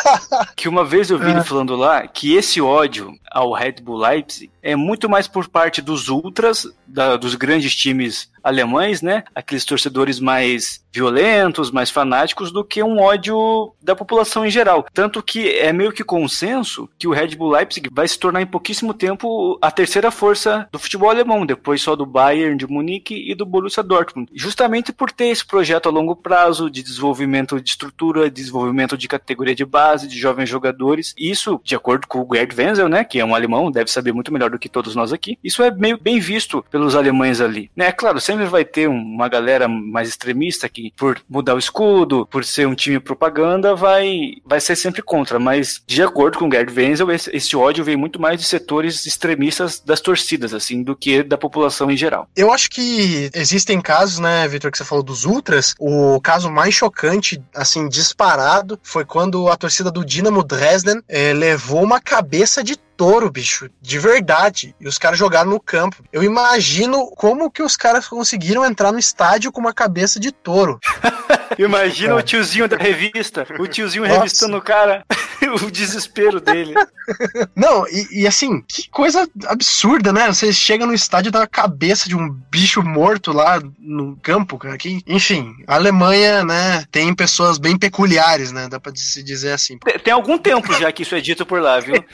que uma vez eu vi ele é. falando lá que esse ódio ao Red Bull Leipzig é muito mais por parte dos ultras, da, dos grandes times alemães, né? Aqueles torcedores mais violentos, mais fanáticos, do que um ódio da população em geral. Tanto que é meio que consenso que o Red Bull Leipzig vai se tornar em pouquíssimo tempo a terceira força do futebol alemão, depois só do Bayern de Munique e do Borussia Dortmund. Justamente por ter esse projeto a longo prazo de desenvolvimento de estrutura, desenvolvimento de categoria de base, de jovens jogadores. Isso, de acordo com o Gerd Wenzel, né, que é um alemão, deve saber muito melhor do que todos nós aqui. Isso é meio bem visto pelos alemães ali. Né? É claro, sempre vai ter uma galera mais extremista que, por mudar o escudo, por ser um time propaganda, vai, vai ser sempre contra. Mas, de acordo com o Gerd Wenzel, esse, esse ódio vem muito mais de setores extremistas das torcidas, assim, do que da população em geral. Eu acho que existem casos, né, Vitor, que você falou dos ultras. O caso mais chocante, assim, disparado, foi quando a torcida do Dinamo Dresden eh, levou uma cabeça de touro, bicho, de verdade. E os caras jogaram no campo. Eu imagino como que os caras conseguiram entrar no estádio com uma cabeça de touro. Imagina é. o tiozinho da revista, o tiozinho Nossa. revistando o cara, o desespero dele. Não, e, e, assim, que coisa absurda, né? Você chega no estádio da cabeça de um bicho morto lá no campo, cara. Que, enfim, a Alemanha, né, tem pessoas bem peculiares, né? Dá pra se dizer assim. Tem, tem algum tempo já que isso é dito por lá, viu?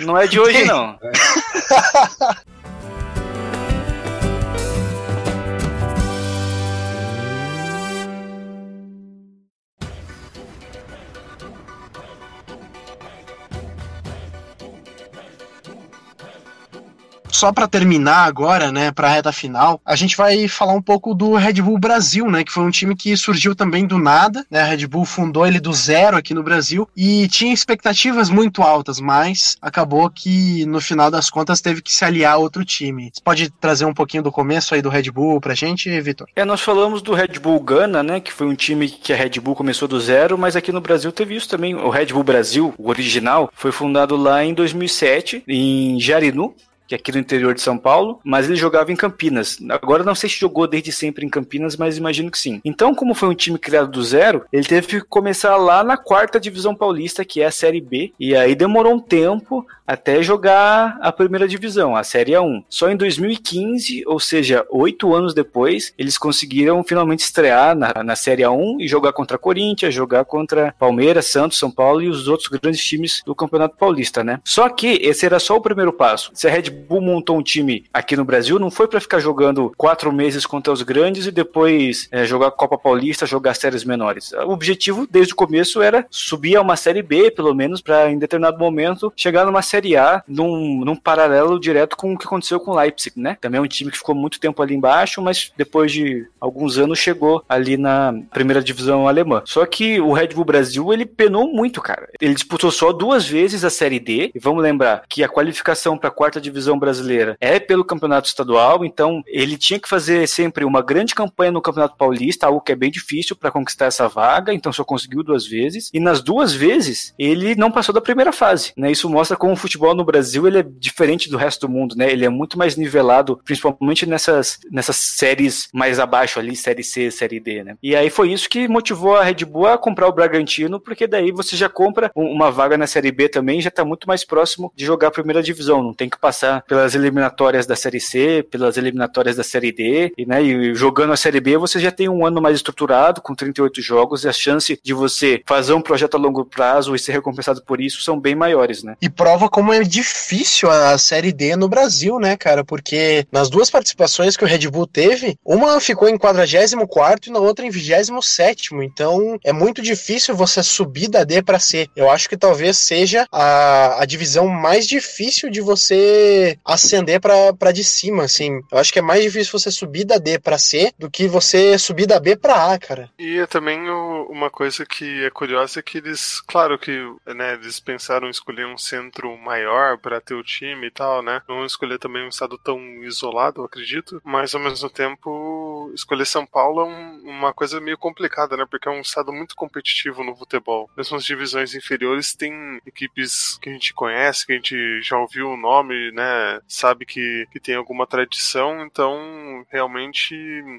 Não é de hoje, não. só para terminar agora, né, para a reta final, a gente vai falar um pouco do Red Bull Brasil, né, que foi um time que surgiu também do nada, né, a Red Bull fundou ele do zero aqui no Brasil e tinha expectativas muito altas, mas acabou que no final das contas teve que se aliar a outro time. Você pode trazer um pouquinho do começo aí do Red Bull pra gente, Vitor? É, nós falamos do Red Bull Gana, né, que foi um time que a Red Bull começou do zero, mas aqui no Brasil teve isso também. O Red Bull Brasil, o original, foi fundado lá em 2007 em Jarinu, que é aqui no interior de São Paulo, mas ele jogava em Campinas. Agora não sei se jogou desde sempre em Campinas, mas imagino que sim. Então, como foi um time criado do zero, ele teve que começar lá na quarta divisão paulista, que é a Série B, e aí demorou um tempo até jogar a primeira divisão, a Série A1. Só em 2015, ou seja, oito anos depois, eles conseguiram finalmente estrear na, na Série A1 e jogar contra Corinthians, jogar contra Palmeiras, Santos, São Paulo e os outros grandes times do Campeonato Paulista, né? Só que esse era só o primeiro passo. Se a Red Bull montou um time aqui no Brasil, não foi para ficar jogando quatro meses contra os grandes e depois é, jogar Copa Paulista, jogar séries menores. O objetivo desde o começo era subir a uma Série B, pelo menos, para em determinado momento chegar numa Série A num, num paralelo direto com o que aconteceu com o Leipzig, né? Também é um time que ficou muito tempo ali embaixo, mas depois de alguns anos chegou ali na primeira divisão alemã. Só que o Red Bull Brasil, ele penou muito, cara. Ele disputou só duas vezes a Série D, e vamos lembrar que a qualificação para a quarta divisão brasileira é pelo campeonato estadual, então ele tinha que fazer sempre uma grande campanha no Campeonato Paulista, algo que é bem difícil para conquistar essa vaga, então só conseguiu duas vezes, e nas duas vezes ele não passou da primeira fase, né? Isso mostra como o futebol no Brasil ele é diferente do resto do mundo, né? Ele é muito mais nivelado, principalmente nessas, nessas séries mais abaixo ali, série C, série D, né? E aí foi isso que motivou a Red Bull a comprar o Bragantino, porque daí você já compra uma vaga na série B também, já tá muito mais próximo de jogar a primeira divisão, não tem que passar pelas eliminatórias da série C, pelas eliminatórias da série D, e, né, e jogando a série B você já tem um ano mais estruturado, com 38 jogos, e a chance de você fazer um projeto a longo prazo e ser recompensado por isso são bem maiores, né? E prova como é difícil a Série D no Brasil, né, cara? Porque nas duas participações que o Red Bull teve, uma ficou em 44 e na outra em 27. Então é muito difícil você subir da D para C. Eu acho que talvez seja a, a divisão mais difícil de você ascender para de cima, assim. Eu acho que é mais difícil você subir da D para C do que você subir da B para A, cara. E é também uma coisa que é curiosa é que eles, claro que né, eles pensaram em escolher um centro maior para ter o time e tal, né? Não escolher também um estado tão isolado, acredito, mas ao mesmo tempo escolher São Paulo é um, uma coisa meio complicada, né? Porque é um estado muito competitivo no futebol. Mesmo as divisões inferiores tem equipes que a gente conhece, que a gente já ouviu o nome, né? Sabe que, que tem alguma tradição, então realmente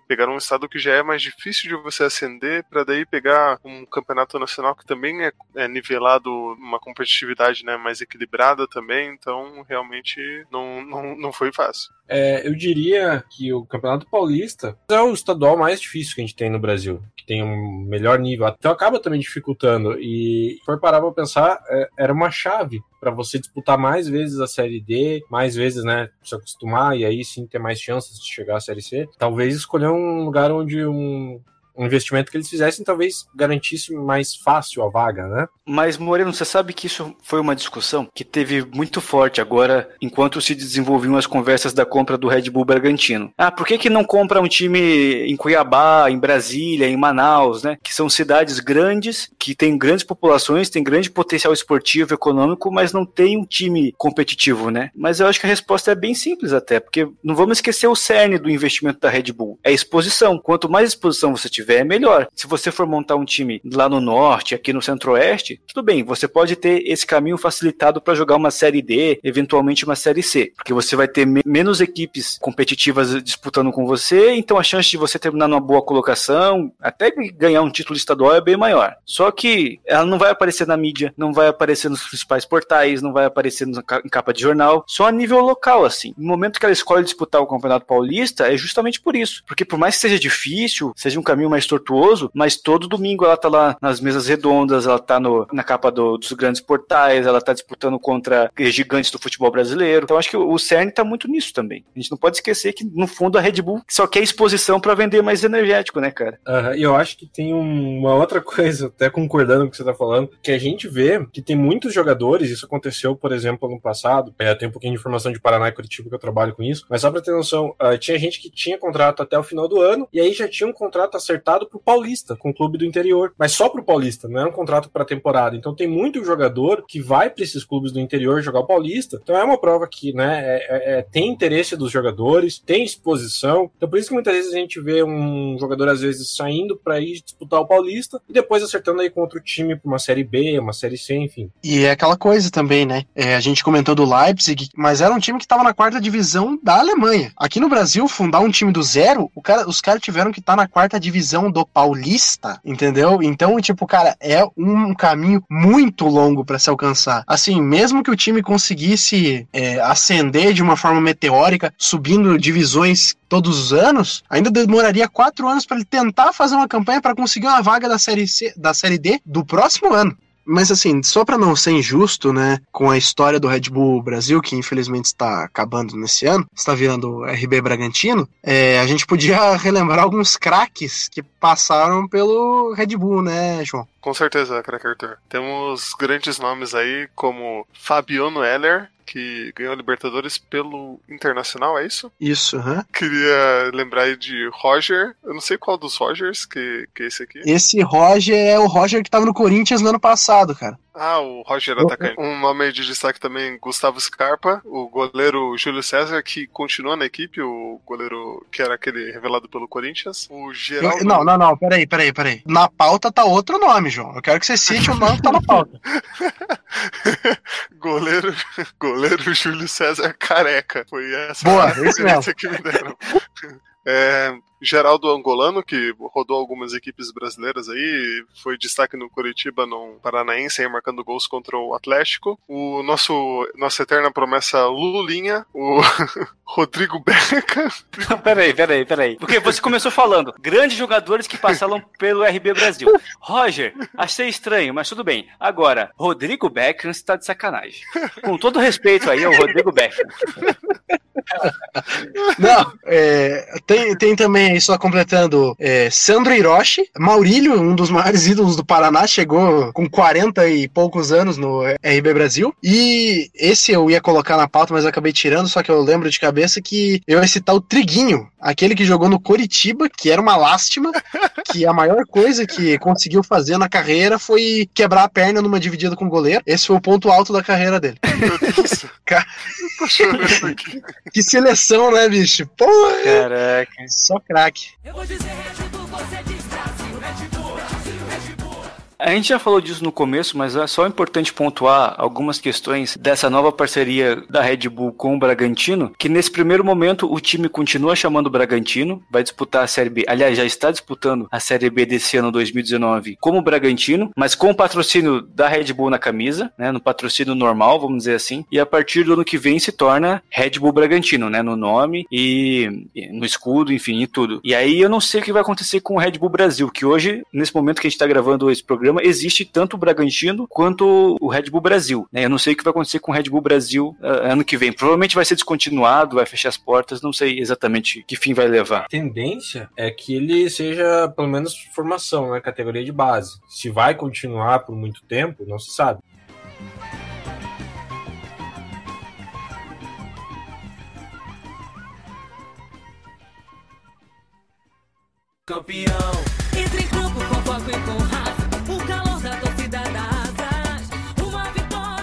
pegar um estado que já é mais difícil de você ascender para daí pegar um campeonato nacional que também é, é nivelado uma competitividade né, mais equilibrada também, então realmente não, não, não foi fácil. É, eu diria que o Campeonato Paulista é o estadual mais difícil que a gente tem no Brasil, que tem um melhor nível, então acaba também dificultando. E for parar pra pensar, é, era uma chave para você disputar mais vezes a Série D, mais vezes, né, se acostumar e aí sim ter mais chances de chegar à Série C. Talvez escolher um lugar onde um um investimento que eles fizessem talvez garantisse mais fácil a vaga, né? Mas, Moreno, você sabe que isso foi uma discussão que teve muito forte agora, enquanto se desenvolviam as conversas da compra do Red Bull Bragantino. Ah, por que, que não compra um time em Cuiabá, em Brasília, em Manaus, né? Que são cidades grandes, que têm grandes populações, têm grande potencial esportivo, econômico, mas não tem um time competitivo, né? Mas eu acho que a resposta é bem simples até, porque não vamos esquecer o cerne do investimento da Red Bull. É exposição. Quanto mais exposição você tiver, tiver, é melhor. Se você for montar um time lá no norte, aqui no centro-oeste, tudo bem, você pode ter esse caminho facilitado para jogar uma série D, eventualmente uma série C, porque você vai ter me menos equipes competitivas disputando com você, então a chance de você terminar numa boa colocação, até ganhar um título estadual é bem maior. Só que ela não vai aparecer na mídia, não vai aparecer nos principais portais, não vai aparecer em capa de jornal, só a nível local, assim. No momento que ela escolhe disputar o Campeonato Paulista, é justamente por isso. Porque por mais que seja difícil, seja um caminho mais mais tortuoso, mas todo domingo ela tá lá nas mesas redondas, ela tá no, na capa do, dos grandes portais, ela tá disputando contra gigantes do futebol brasileiro. Então acho que o, CERN tá muito nisso também. A gente não pode esquecer que, no fundo, a Red Bull só quer exposição para vender mais energético, né, cara? E eu acho que tem um, uma outra coisa, até concordando com o que você tá falando, que a gente vê que tem muitos jogadores, isso aconteceu, por exemplo, ano passado, é, tem um pouquinho de informação de Paraná e Curitiba que eu trabalho com isso, mas só pra ter noção, uh, tinha gente que tinha contrato até o final do ano, e aí já tinha um contrato acertado contratado pro Paulista, com o clube do interior. Mas só pro Paulista, não é um contrato para temporada. Então tem muito jogador que vai para esses clubes do interior jogar o Paulista. Então é uma prova que, né, é, é, é, tem interesse dos jogadores, tem exposição. Então por isso que muitas vezes a gente vê um jogador, às vezes, saindo para ir disputar o Paulista e depois acertando aí com outro time pra uma Série B, uma Série C, enfim. E é aquela coisa também, né? É, a gente comentou do Leipzig, mas era um time que estava na quarta divisão da Alemanha. Aqui no Brasil, fundar um time do zero, cara, os caras tiveram que estar tá na quarta divisão divisão do Paulista, entendeu? Então, tipo, cara, é um caminho muito longo para se alcançar. Assim, mesmo que o time conseguisse é, ascender de uma forma meteórica, subindo divisões todos os anos, ainda demoraria quatro anos para ele tentar fazer uma campanha para conseguir uma vaga da série C, da série D do próximo ano. Mas assim, só para não ser injusto, né, com a história do Red Bull Brasil, que infelizmente está acabando nesse ano, está virando RB Bragantino, é, a gente podia relembrar alguns craques que passaram pelo Red Bull, né, João? Com certeza, craque Arthur. Temos grandes nomes aí, como Fabiano Heller, que ganhou a Libertadores pelo Internacional, é isso? Isso, aham. Uhum. Queria lembrar aí de Roger, eu não sei qual dos Rogers que, que é esse aqui. Esse Roger é o Roger que tava no Corinthians no ano passado, cara. Ah, o Roger atacante. Um nome de destaque também, Gustavo Scarpa, o goleiro Júlio César, que continua na equipe, o goleiro que era aquele revelado pelo Corinthians. O Geraldo... Não, não, não, peraí, peraí, peraí. Na pauta tá outro nome, João. Eu quero que você cite o nome que tá na pauta. goleiro, goleiro Júlio César Careca. Foi essa Boa, a isso mesmo. que me deram. É, Geraldo Angolano, que rodou algumas equipes brasileiras aí, foi destaque no Curitiba, no Paranaense, aí marcando gols contra o Atlético. O nosso nossa eterna promessa Lulinha, o Rodrigo Beca. peraí, peraí, peraí. Porque você começou falando, grandes jogadores que passaram pelo RB Brasil. Roger, achei estranho, mas tudo bem. Agora, Rodrigo Beckham está de sacanagem. Com todo respeito aí ao Rodrigo Beckham. Não, é, tem, tem também aí, só completando, é, Sandro Hiroshi, Maurílio, um dos maiores ídolos do Paraná, chegou com 40 e poucos anos no RB Brasil. E esse eu ia colocar na pauta, mas acabei tirando, só que eu lembro de cabeça que eu ia citar o Triguinho, aquele que jogou no Coritiba, que era uma lástima, que a maior coisa que conseguiu fazer na carreira foi quebrar a perna numa dividida com o goleiro. Esse foi o ponto alto da carreira dele. Cara... Tô chorando aqui. Que seleção, né, bicho? Porra! Caraca. Só craque. Eu vou dizer Red Bull, você diz A gente já falou disso no começo, mas é só importante pontuar algumas questões dessa nova parceria da Red Bull com o Bragantino, que nesse primeiro momento o time continua chamando o Bragantino, vai disputar a Série B, aliás, já está disputando a Série B desse ano 2019 como Bragantino, mas com o patrocínio da Red Bull na camisa, né, no patrocínio normal, vamos dizer assim, e a partir do ano que vem se torna Red Bull Bragantino, né, no nome e no escudo, enfim, e tudo. E aí eu não sei o que vai acontecer com o Red Bull Brasil, que hoje, nesse momento que a gente está gravando esse programa, existe tanto o Bragantino quanto o Red Bull Brasil. Né? Eu não sei o que vai acontecer com o Red Bull Brasil uh, ano que vem. Provavelmente vai ser descontinuado, vai fechar as portas, não sei exatamente que fim vai levar. A tendência é que ele seja, pelo menos, formação, né? categoria de base. Se vai continuar por muito tempo, não se sabe. Campeão, entre em campo com foco e com raça.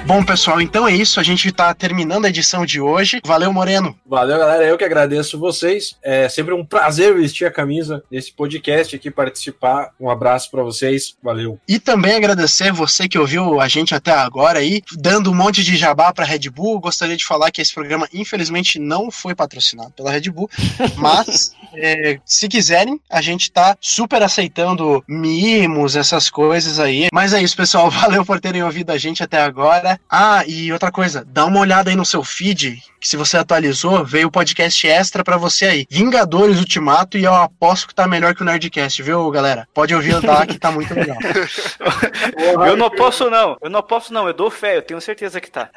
Bom, pessoal, então é isso. A gente tá terminando a edição de hoje. Valeu, Moreno. Valeu, galera. Eu que agradeço vocês. É sempre um prazer vestir a camisa desse podcast aqui, participar. Um abraço para vocês. Valeu. E também agradecer você que ouviu a gente até agora aí, dando um monte de jabá pra Red Bull. Gostaria de falar que esse programa, infelizmente, não foi patrocinado pela Red Bull, mas é, se quiserem, a gente tá super aceitando mimos, essas coisas aí. Mas é isso, pessoal. Valeu por terem ouvido a gente até agora. Ah, e outra coisa, dá uma olhada aí no seu feed, que se você atualizou, veio o podcast extra pra você aí. Vingadores Ultimato, e eu aposto que tá melhor que o Nerdcast, viu, galera? Pode ouvir lá que tá muito legal. eu não posso não, eu não posso não, eu dou fé, eu tenho certeza que tá.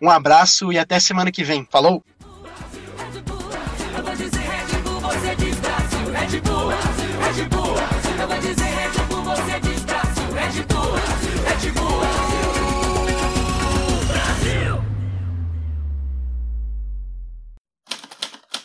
um abraço e até semana que vem. Falou! Dizer Red Bull, Red Bull, Red Bull, eu vou dizer Red